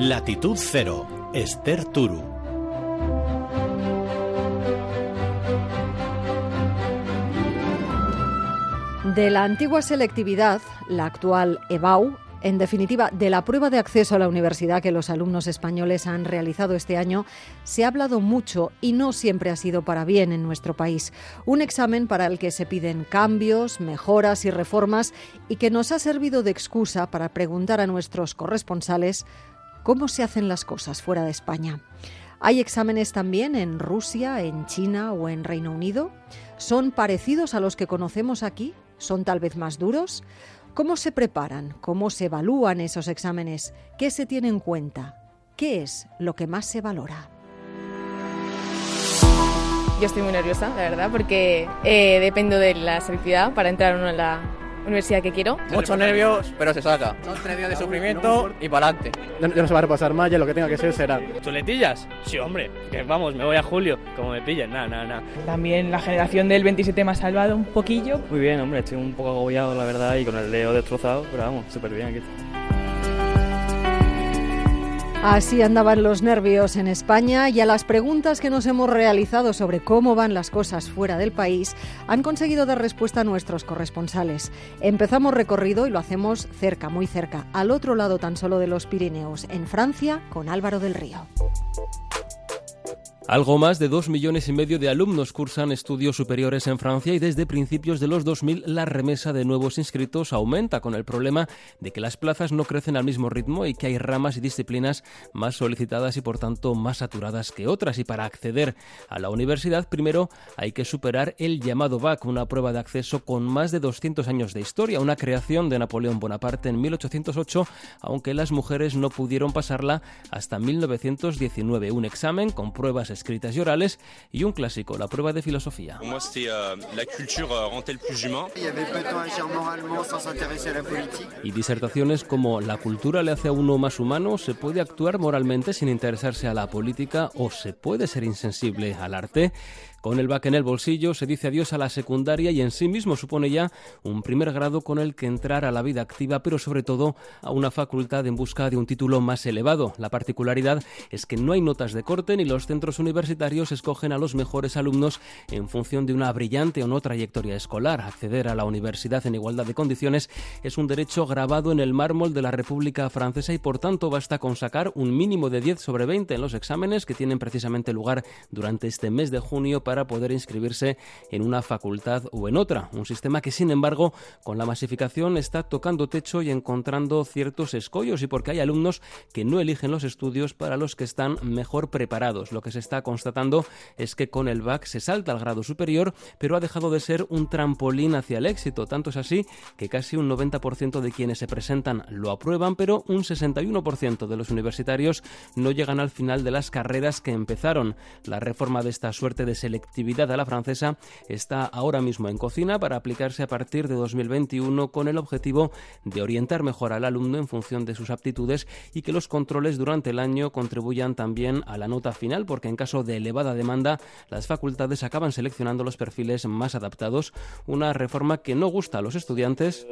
Latitud Cero, Esther Turu. De la antigua selectividad, la actual EBAU, en definitiva, de la prueba de acceso a la universidad que los alumnos españoles han realizado este año, se ha hablado mucho y no siempre ha sido para bien en nuestro país. Un examen para el que se piden cambios, mejoras y reformas y que nos ha servido de excusa para preguntar a nuestros corresponsales cómo se hacen las cosas fuera de España. ¿Hay exámenes también en Rusia, en China o en Reino Unido? ¿Son parecidos a los que conocemos aquí? ¿Son tal vez más duros? ¿Cómo se preparan? ¿Cómo se evalúan esos exámenes? ¿Qué se tiene en cuenta? ¿Qué es lo que más se valora? Yo estoy muy nerviosa, la verdad, porque eh, dependo de la selectividad para entrar a la universidad que quiero. Muchos nervios, pero se saca. Son tres días de sufrimiento y para adelante. Ya no se va a repasar más, ya lo que tenga que ser será. ¿Chuletillas? Sí, hombre, que vamos, me voy a julio, como me pillen, nada, nada, nada. También la generación del 27 me ha salvado un poquillo. Muy bien, hombre, estoy un poco agobiado, la verdad, y con el dedo destrozado, pero vamos, súper bien aquí. Así andaban los nervios en España y a las preguntas que nos hemos realizado sobre cómo van las cosas fuera del país han conseguido dar respuesta a nuestros corresponsales. Empezamos recorrido y lo hacemos cerca, muy cerca, al otro lado tan solo de los Pirineos, en Francia, con Álvaro del Río. Algo más de dos millones y medio de alumnos cursan estudios superiores en Francia y desde principios de los 2000 la remesa de nuevos inscritos aumenta con el problema de que las plazas no crecen al mismo ritmo y que hay ramas y disciplinas más solicitadas y por tanto más saturadas que otras. Y para acceder a la universidad primero hay que superar el llamado BAC, una prueba de acceso con más de 200 años de historia, una creación de Napoleón Bonaparte en 1808, aunque las mujeres no pudieron pasarla hasta 1919. Un examen con pruebas escritas y orales y un clásico, la prueba de filosofía. Y disertaciones como la cultura le hace a uno más humano, se puede actuar moralmente sin interesarse a la política o se puede ser insensible al arte. Con el back en el bolsillo se dice adiós a la secundaria y en sí mismo supone ya un primer grado con el que entrar a la vida activa, pero sobre todo a una facultad en busca de un título más elevado. La particularidad es que no hay notas de corte ni los centros universitarios escogen a los mejores alumnos en función de una brillante o no trayectoria escolar. Acceder a la universidad en igualdad de condiciones es un derecho grabado en el mármol de la República Francesa y por tanto basta con sacar un mínimo de 10 sobre 20 en los exámenes que tienen precisamente lugar durante este mes de junio para poder inscribirse en una facultad o en otra. Un sistema que, sin embargo, con la masificación está tocando techo y encontrando ciertos escollos y porque hay alumnos que no eligen los estudios para los que están mejor preparados. Lo que se está constatando es que con el BAC se salta al grado superior, pero ha dejado de ser un trampolín hacia el éxito. Tanto es así que casi un 90% de quienes se presentan lo aprueban, pero un 61% de los universitarios no llegan al final de las carreras que empezaron. La reforma de esta suerte de selección actividad a la francesa está ahora mismo en cocina para aplicarse a partir de 2021 con el objetivo de orientar mejor al alumno en función de sus aptitudes y que los controles durante el año contribuyan también a la nota final porque en caso de elevada demanda las facultades acaban seleccionando los perfiles más adaptados, una reforma que no gusta a los estudiantes.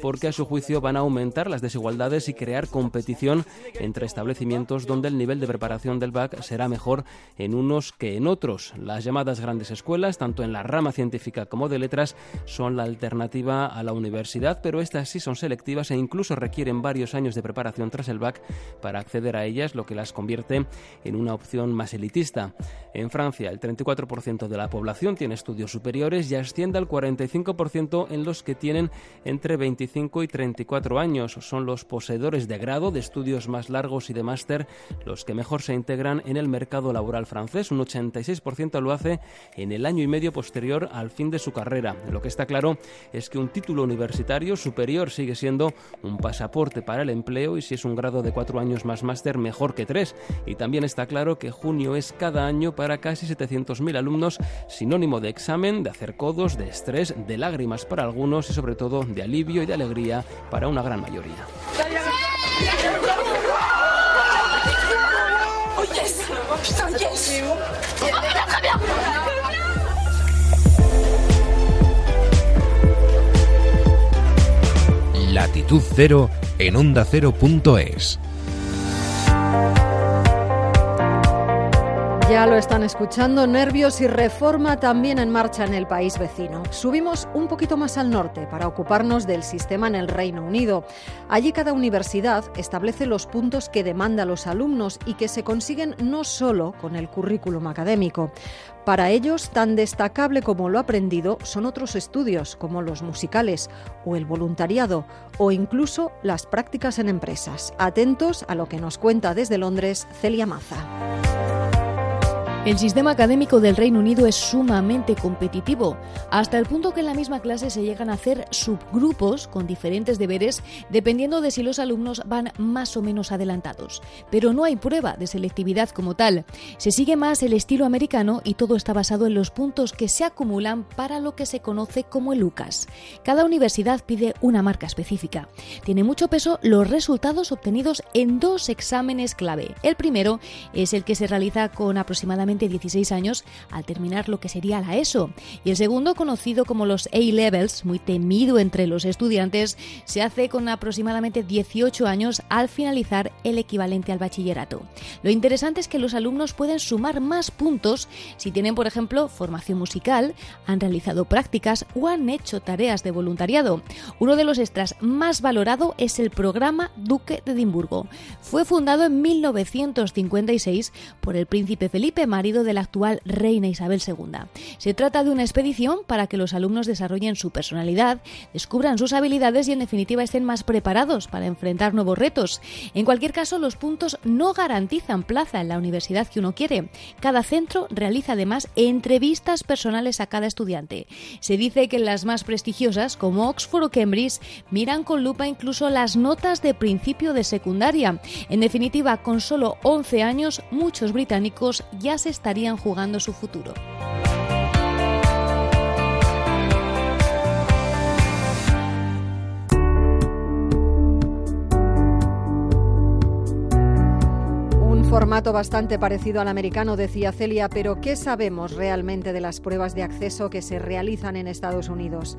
Porque a su juicio van a aumentar las desigualdades y crear competición entre establecimientos donde el nivel de preparación del BAC será mejor en unos que en otros. Las llamadas grandes escuelas, tanto en la rama científica como de letras, son la alternativa a la universidad, pero estas sí son selectivas e incluso requieren varios años de preparación tras el BAC para acceder a ellas, lo que las convierte en una opción más elitista. En Francia, el 34% de la población tiene estudios superiores y asciende al 45% en los que tienen entre 25 y 34 años. Son los poseedores de grado, de estudios más largos y de máster los que mejor se integran en el mercado laboral francés. Un 86% lo hace en el año y medio posterior al fin de su carrera. Lo que está claro es que un título universitario superior sigue siendo un pasaporte para el empleo y si es un grado de cuatro años más máster, mejor que tres. Y también está claro que junio es cada año para casi 700.000 alumnos sinónimo de examen, de hacer codos, de estrés, de lágrimas para algunos y sobre todo de alivio y de alegría para una gran mayoría. Latitud Cero en ondacero.es. Ya lo están escuchando, nervios y reforma también en marcha en el país vecino. Subimos un poquito más al norte para ocuparnos del sistema en el Reino Unido. Allí cada universidad establece los puntos que demanda los alumnos y que se consiguen no solo con el currículum académico. Para ellos, tan destacable como lo aprendido son otros estudios, como los musicales o el voluntariado, o incluso las prácticas en empresas. Atentos a lo que nos cuenta desde Londres Celia Maza. El sistema académico del Reino Unido es sumamente competitivo, hasta el punto que en la misma clase se llegan a hacer subgrupos con diferentes deberes dependiendo de si los alumnos van más o menos adelantados. Pero no hay prueba de selectividad como tal. Se sigue más el estilo americano y todo está basado en los puntos que se acumulan para lo que se conoce como el UCAS. Cada universidad pide una marca específica. Tiene mucho peso los resultados obtenidos en dos exámenes clave. El primero es el que se realiza con aproximadamente 16 años al terminar lo que sería la ESO. Y el segundo, conocido como los A-Levels, muy temido entre los estudiantes, se hace con aproximadamente 18 años al finalizar el equivalente al bachillerato. Lo interesante es que los alumnos pueden sumar más puntos si tienen, por ejemplo, formación musical, han realizado prácticas o han hecho tareas de voluntariado. Uno de los extras más valorado es el programa Duque de Edimburgo. Fue fundado en 1956 por el príncipe Felipe María de la actual reina Isabel II. Se trata de una expedición para que los alumnos desarrollen su personalidad, descubran sus habilidades y en definitiva estén más preparados para enfrentar nuevos retos. En cualquier caso, los puntos no garantizan plaza en la universidad que uno quiere. Cada centro realiza además entrevistas personales a cada estudiante. Se dice que en las más prestigiosas, como Oxford o Cambridge, miran con lupa incluso las notas de principio de secundaria. En definitiva, con solo 11 años, muchos británicos ya se estarían jugando su futuro. Un formato bastante parecido al americano, decía Celia, pero ¿qué sabemos realmente de las pruebas de acceso que se realizan en Estados Unidos?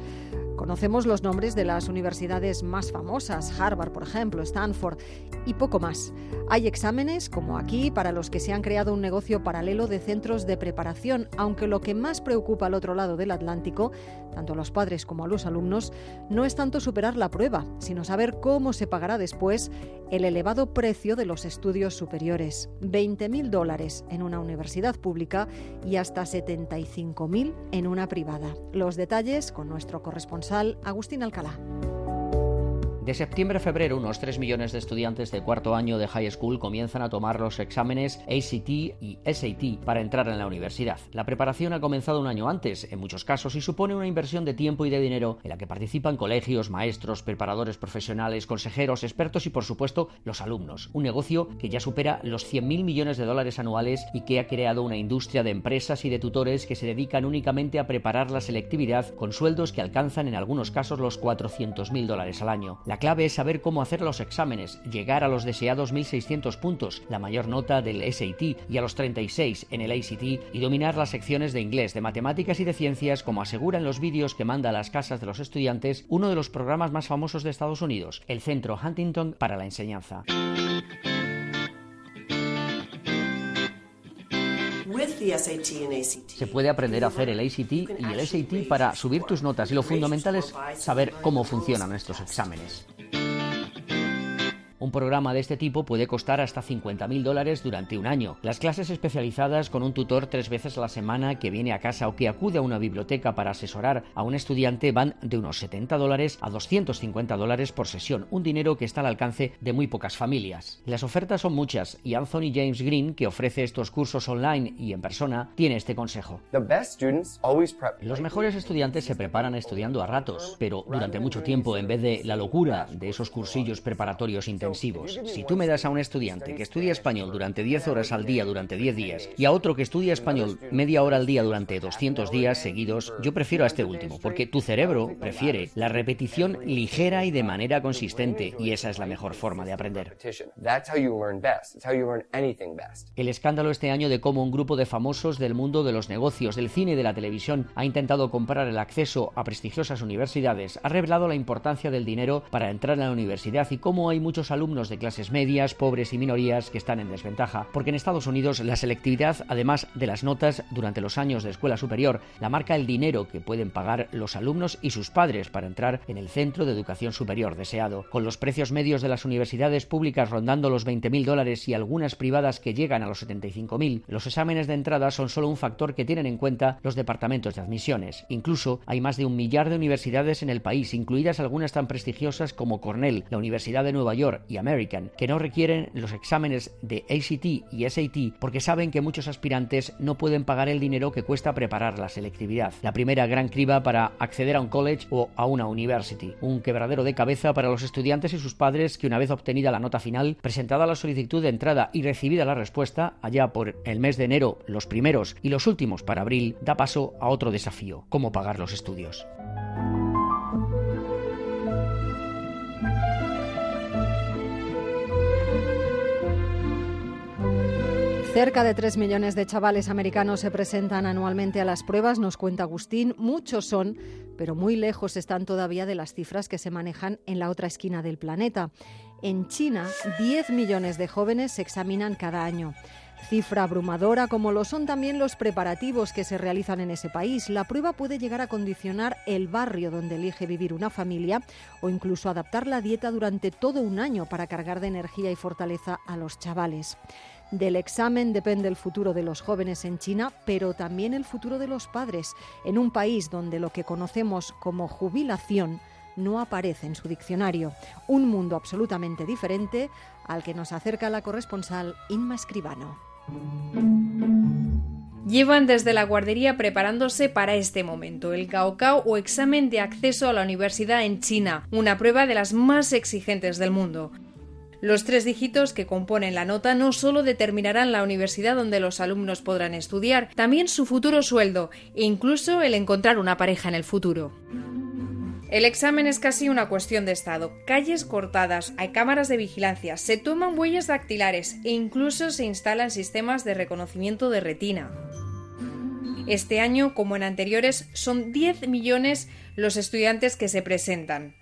Conocemos los nombres de las universidades más famosas, Harvard, por ejemplo, Stanford, y poco más. Hay exámenes, como aquí, para los que se han creado un negocio paralelo de centros de preparación, aunque lo que más preocupa al otro lado del Atlántico, tanto a los padres como a los alumnos, no es tanto superar la prueba, sino saber cómo se pagará después el elevado precio de los estudios superiores. 20.000 dólares en una universidad pública y hasta 75.000 en una privada. Los detalles con nuestro corresponsal Agustín Alcalá. De septiembre a febrero, unos 3 millones de estudiantes de cuarto año de high school comienzan a tomar los exámenes ACT y SAT para entrar en la universidad. La preparación ha comenzado un año antes, en muchos casos, y supone una inversión de tiempo y de dinero en la que participan colegios, maestros, preparadores profesionales, consejeros, expertos y, por supuesto, los alumnos. Un negocio que ya supera los 100.000 millones de dólares anuales y que ha creado una industria de empresas y de tutores que se dedican únicamente a preparar la selectividad con sueldos que alcanzan en algunos casos los 400.000 dólares al año. Clave es saber cómo hacer los exámenes, llegar a los deseados 1600 puntos, la mayor nota del SAT, y a los 36 en el ACT, y dominar las secciones de inglés, de matemáticas y de ciencias, como asegura en los vídeos que manda a las casas de los estudiantes uno de los programas más famosos de Estados Unidos, el Centro Huntington para la Enseñanza. Se puede aprender a hacer el ACT y el SAT para subir tus notas y lo fundamental es saber cómo funcionan estos exámenes. Un programa de este tipo puede costar hasta 50.000 dólares durante un año. Las clases especializadas con un tutor tres veces a la semana que viene a casa o que acude a una biblioteca para asesorar a un estudiante van de unos 70 dólares a 250 dólares por sesión, un dinero que está al alcance de muy pocas familias. Las ofertas son muchas y Anthony James Green, que ofrece estos cursos online y en persona, tiene este consejo. Los mejores estudiantes se preparan estudiando a ratos, pero durante mucho tiempo en vez de la locura de esos cursillos preparatorios intensos intensivos. Si tú me das a un estudiante que estudia español durante 10 horas al día durante 10 días y a otro que estudia español media hora al día durante 200 días seguidos, yo prefiero a este último, porque tu cerebro prefiere la repetición ligera y de manera consistente, y esa es la mejor forma de aprender. El escándalo este año de cómo un grupo de famosos del mundo de los negocios, del cine y de la televisión ha intentado comprar el acceso a prestigiosas universidades ha revelado la importancia del dinero para entrar a la universidad y cómo hay muchos alumnos de clases medias, pobres y minorías que están en desventaja, porque en Estados Unidos la selectividad, además de las notas durante los años de escuela superior, la marca el dinero que pueden pagar los alumnos y sus padres para entrar en el centro de educación superior deseado. Con los precios medios de las universidades públicas rondando los 20.000 dólares y algunas privadas que llegan a los 75.000, los exámenes de entrada son solo un factor que tienen en cuenta los departamentos de admisiones. Incluso hay más de un millar de universidades en el país, incluidas algunas tan prestigiosas como Cornell, la Universidad de Nueva York y American, que no requieren los exámenes de ACT y SAT porque saben que muchos aspirantes no pueden pagar el dinero que cuesta preparar la selectividad. La primera gran criba para acceder a un college o a una university. Un quebradero de cabeza para los estudiantes y sus padres que una vez obtenida la nota final, presentada la solicitud de entrada y recibida la respuesta, allá por el mes de enero, los primeros y los últimos para abril, da paso a otro desafío, cómo pagar los estudios. Cerca de 3 millones de chavales americanos se presentan anualmente a las pruebas, nos cuenta Agustín. Muchos son, pero muy lejos están todavía de las cifras que se manejan en la otra esquina del planeta. En China, 10 millones de jóvenes se examinan cada año. Cifra abrumadora como lo son también los preparativos que se realizan en ese país. La prueba puede llegar a condicionar el barrio donde elige vivir una familia o incluso adaptar la dieta durante todo un año para cargar de energía y fortaleza a los chavales. Del examen depende el futuro de los jóvenes en China, pero también el futuro de los padres, en un país donde lo que conocemos como jubilación no aparece en su diccionario. Un mundo absolutamente diferente al que nos acerca la corresponsal Inma Escribano. Llevan desde la guardería preparándose para este momento, el Gaokao o examen de acceso a la universidad en China, una prueba de las más exigentes del mundo. Los tres dígitos que componen la nota no solo determinarán la universidad donde los alumnos podrán estudiar, también su futuro sueldo e incluso el encontrar una pareja en el futuro. El examen es casi una cuestión de estado. Calles cortadas, hay cámaras de vigilancia, se toman huellas dactilares e incluso se instalan sistemas de reconocimiento de retina. Este año, como en anteriores, son 10 millones los estudiantes que se presentan.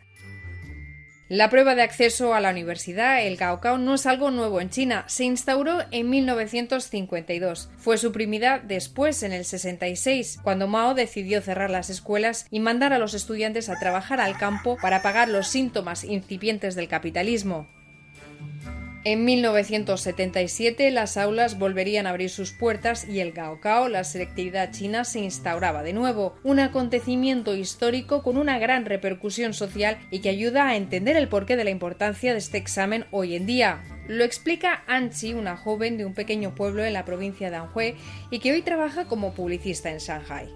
La prueba de acceso a la universidad, el Gaokao, no es algo nuevo en China. Se instauró en 1952. Fue suprimida después, en el 66, cuando Mao decidió cerrar las escuelas y mandar a los estudiantes a trabajar al campo para pagar los síntomas incipientes del capitalismo. En 1977 las aulas volverían a abrir sus puertas y el Gaokao, la selectividad china, se instauraba de nuevo, un acontecimiento histórico con una gran repercusión social y que ayuda a entender el porqué de la importancia de este examen hoy en día. Lo explica Anchi, una joven de un pequeño pueblo en la provincia de Anhui y que hoy trabaja como publicista en Shanghai.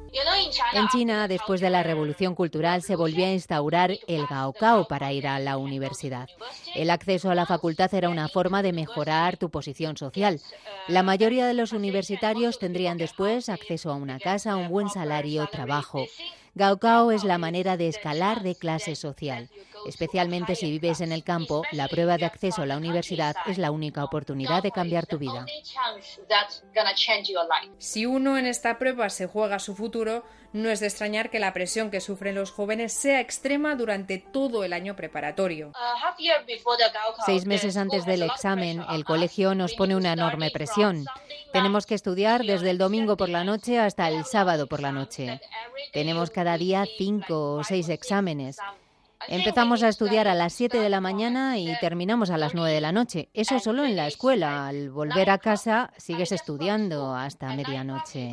En China, después de la revolución cultural, se volvió a instaurar el Gaokao para ir a la universidad. El acceso a la facultad era una forma de mejorar tu posición social. La mayoría de los universitarios tendrían después acceso a una casa, un buen salario, trabajo. Gaokao es la manera de escalar de clase social. Especialmente si vives en el campo, la prueba de acceso a la universidad es la única oportunidad de cambiar tu vida. Si uno en esta prueba se juega su futuro, no es de extrañar que la presión que sufren los jóvenes sea extrema durante todo el año preparatorio. Seis meses antes del examen, el colegio nos pone una enorme presión. Tenemos que estudiar desde el domingo por la noche hasta el sábado por la noche. Tenemos cada día cinco o seis exámenes. Empezamos a estudiar a las 7 de la mañana y terminamos a las 9 de la noche. Eso solo en la escuela. Al volver a casa sigues estudiando hasta medianoche.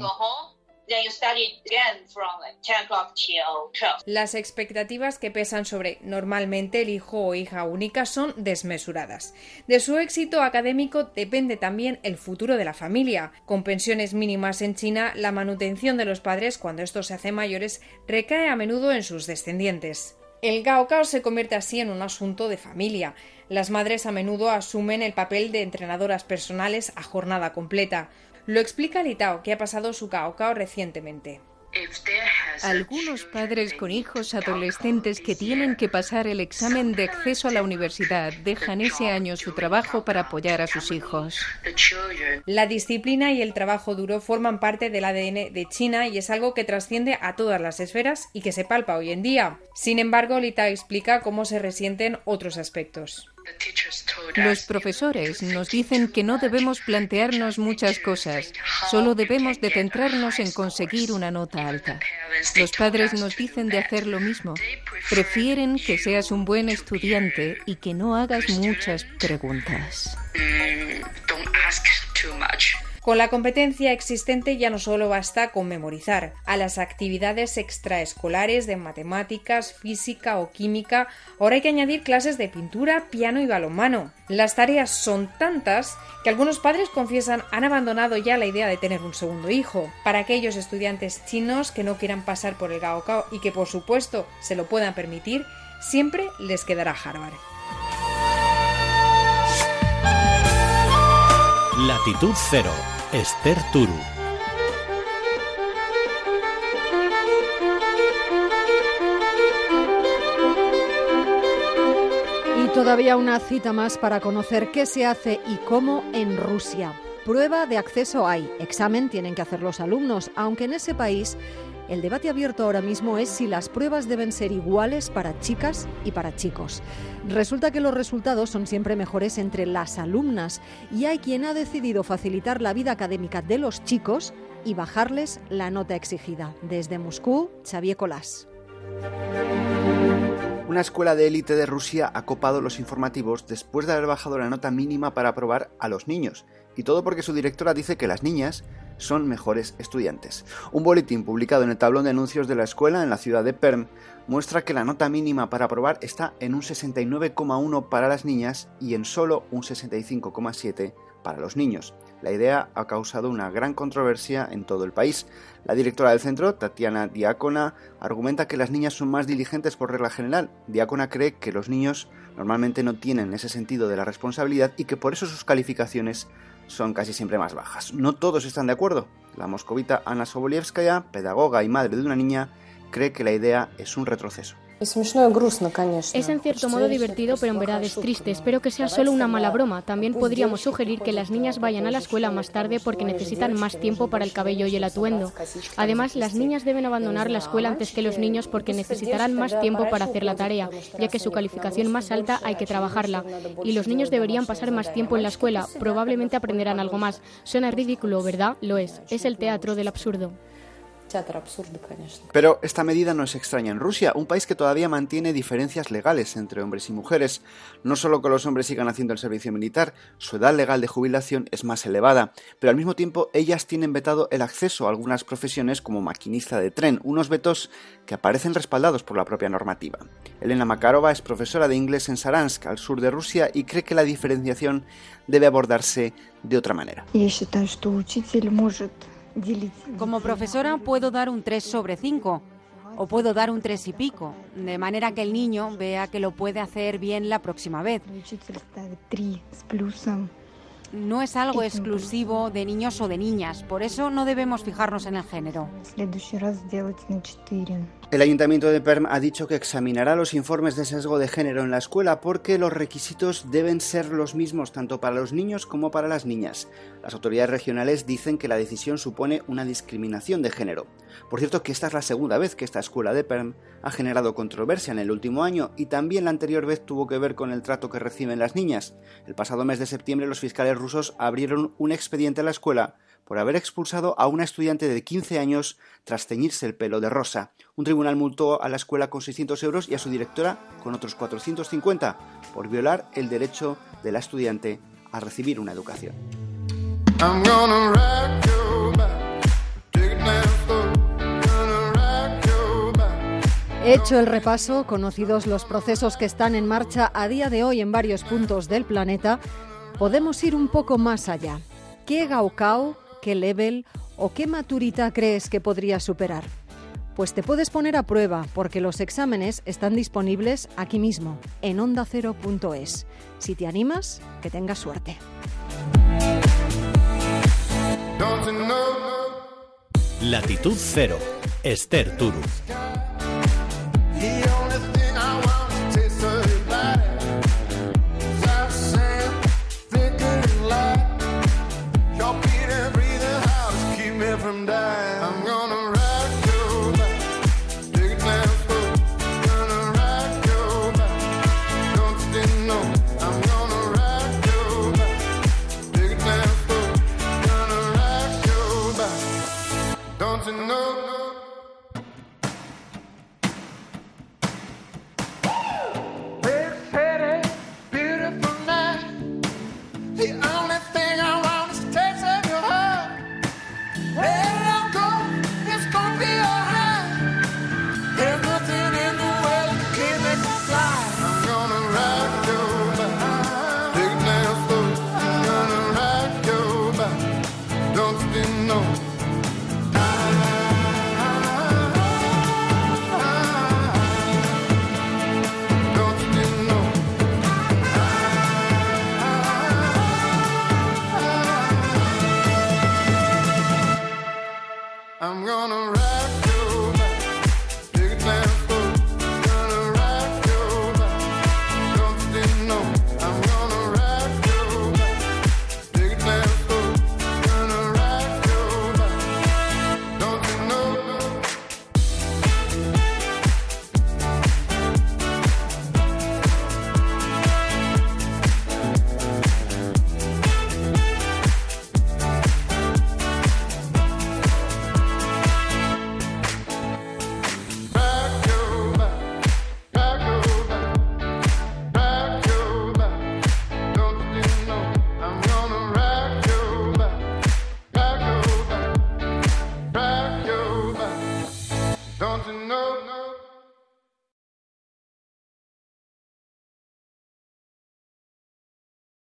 Las expectativas que pesan sobre normalmente el hijo o hija única son desmesuradas. De su éxito académico depende también el futuro de la familia. Con pensiones mínimas en China, la manutención de los padres cuando estos se hacen mayores recae a menudo en sus descendientes. El gaokao se convierte así en un asunto de familia. Las madres a menudo asumen el papel de entrenadoras personales a jornada completa. Lo explica Litao, que ha pasado su gaokao recientemente. Algunos padres con hijos adolescentes que tienen que pasar el examen de acceso a la universidad dejan ese año su trabajo para apoyar a sus hijos. La disciplina y el trabajo duro forman parte del ADN de China y es algo que trasciende a todas las esferas y que se palpa hoy en día. Sin embargo, Lita explica cómo se resienten otros aspectos. Los profesores nos dicen que no debemos plantearnos muchas cosas, solo debemos de centrarnos en conseguir una nota alta. Los padres nos dicen de hacer lo mismo. Prefieren que seas un buen estudiante y que no hagas muchas preguntas. Con la competencia existente ya no solo basta con memorizar. A las actividades extraescolares de matemáticas, física o química, ahora hay que añadir clases de pintura, piano y balonmano. Las tareas son tantas que algunos padres confiesan han abandonado ya la idea de tener un segundo hijo. Para aquellos estudiantes chinos que no quieran pasar por el Gaokao y que por supuesto se lo puedan permitir, siempre les quedará Harvard. Latitud Cero, Esther Turu. Y todavía una cita más para conocer qué se hace y cómo en Rusia. Prueba de acceso hay, examen tienen que hacer los alumnos, aunque en ese país el debate abierto ahora mismo es si las pruebas deben ser iguales para chicas y para chicos. Resulta que los resultados son siempre mejores entre las alumnas y hay quien ha decidido facilitar la vida académica de los chicos y bajarles la nota exigida. Desde Moscú, Xavier Colás. Una escuela de élite de Rusia ha copado los informativos después de haber bajado la nota mínima para aprobar a los niños. Y todo porque su directora dice que las niñas son mejores estudiantes. Un boletín publicado en el tablón de anuncios de la escuela en la ciudad de Perm muestra que la nota mínima para aprobar está en un 69,1 para las niñas y en solo un 65,7 para los niños. La idea ha causado una gran controversia en todo el país. La directora del centro, Tatiana Diácona, argumenta que las niñas son más diligentes por regla general. Diácona cree que los niños normalmente no tienen ese sentido de la responsabilidad y que por eso sus calificaciones son casi siempre más bajas. No todos están de acuerdo. La moscovita Ana Sobolievskaya, pedagoga y madre de una niña, cree que la idea es un retroceso. Es en cierto modo divertido, pero en verdad es triste. Espero que sea solo una mala broma. También podríamos sugerir que las niñas vayan a la escuela más tarde porque necesitan más tiempo para el cabello y el atuendo. Además, las niñas deben abandonar la escuela antes que los niños porque necesitarán más tiempo para hacer la tarea, ya que su calificación más alta hay que trabajarla. Y los niños deberían pasar más tiempo en la escuela. Probablemente aprenderán algo más. Suena ridículo, ¿verdad? Lo es. Es el teatro del absurdo. Pero esta medida no es extraña en Rusia, un país que todavía mantiene diferencias legales entre hombres y mujeres. No solo que los hombres sigan haciendo el servicio militar, su edad legal de jubilación es más elevada, pero al mismo tiempo ellas tienen vetado el acceso a algunas profesiones como maquinista de tren, unos vetos que aparecen respaldados por la propia normativa. Elena Makarova es profesora de inglés en Saransk, al sur de Rusia, y cree que la diferenciación debe abordarse de otra manera. Como profesora puedo dar un 3 sobre 5 o puedo dar un 3 y pico, de manera que el niño vea que lo puede hacer bien la próxima vez. No es algo exclusivo de niños o de niñas, por eso no debemos fijarnos en el género. El Ayuntamiento de Perm ha dicho que examinará los informes de sesgo de género en la escuela porque los requisitos deben ser los mismos tanto para los niños como para las niñas. Las autoridades regionales dicen que la decisión supone una discriminación de género. Por cierto que esta es la segunda vez que esta escuela de Perm ha generado controversia en el último año y también la anterior vez tuvo que ver con el trato que reciben las niñas. El pasado mes de septiembre los fiscales rusos abrieron un expediente a la escuela por haber expulsado a una estudiante de 15 años tras teñirse el pelo de rosa. Un tribunal multó a la escuela con 600 euros y a su directora con otros 450 por violar el derecho de la estudiante a recibir una educación. Hecho el repaso, conocidos los procesos que están en marcha a día de hoy en varios puntos del planeta, podemos ir un poco más allá. ¿Qué Gaokao, qué level o qué maturita crees que podría superar? Pues te puedes poner a prueba porque los exámenes están disponibles aquí mismo, en ondacero.es. Si te animas, que tengas suerte. Latitud Cero, Esther Turu.